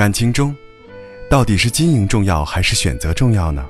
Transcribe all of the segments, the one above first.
感情中，到底是经营重要还是选择重要呢？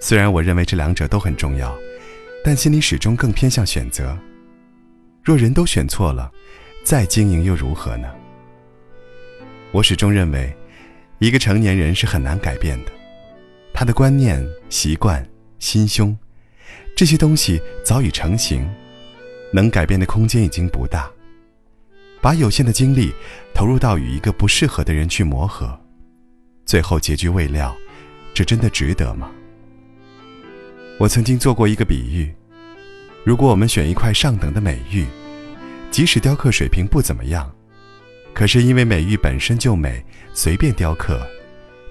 虽然我认为这两者都很重要，但心里始终更偏向选择。若人都选错了，再经营又如何呢？我始终认为，一个成年人是很难改变的，他的观念、习惯、心胸，这些东西早已成型，能改变的空间已经不大。把有限的精力投入到与一个不适合的人去磨合，最后结局未料，这真的值得吗？我曾经做过一个比喻：如果我们选一块上等的美玉，即使雕刻水平不怎么样，可是因为美玉本身就美，随便雕刻，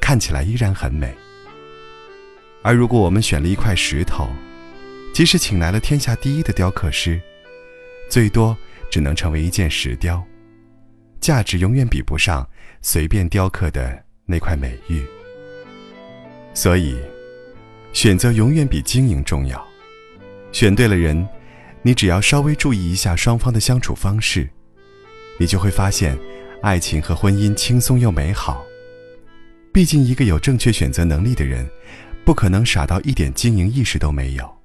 看起来依然很美。而如果我们选了一块石头，即使请来了天下第一的雕刻师，最多。只能成为一件石雕，价值永远比不上随便雕刻的那块美玉。所以，选择永远比经营重要。选对了人，你只要稍微注意一下双方的相处方式，你就会发现，爱情和婚姻轻松又美好。毕竟，一个有正确选择能力的人，不可能傻到一点经营意识都没有。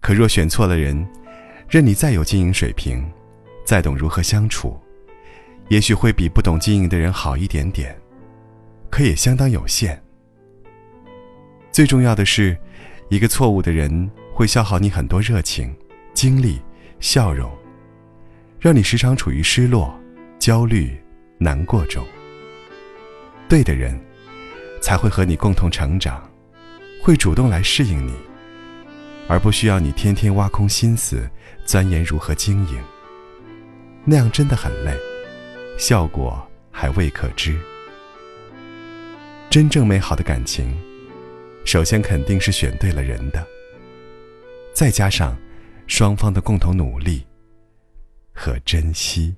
可若选错了人，任你再有经营水平，再懂如何相处，也许会比不懂经营的人好一点点，可也相当有限。最重要的是，一个错误的人会消耗你很多热情、精力、笑容，让你时常处于失落、焦虑、难过中。对的人，才会和你共同成长，会主动来适应你。而不需要你天天挖空心思钻研如何经营，那样真的很累，效果还未可知。真正美好的感情，首先肯定是选对了人的，再加上双方的共同努力和珍惜。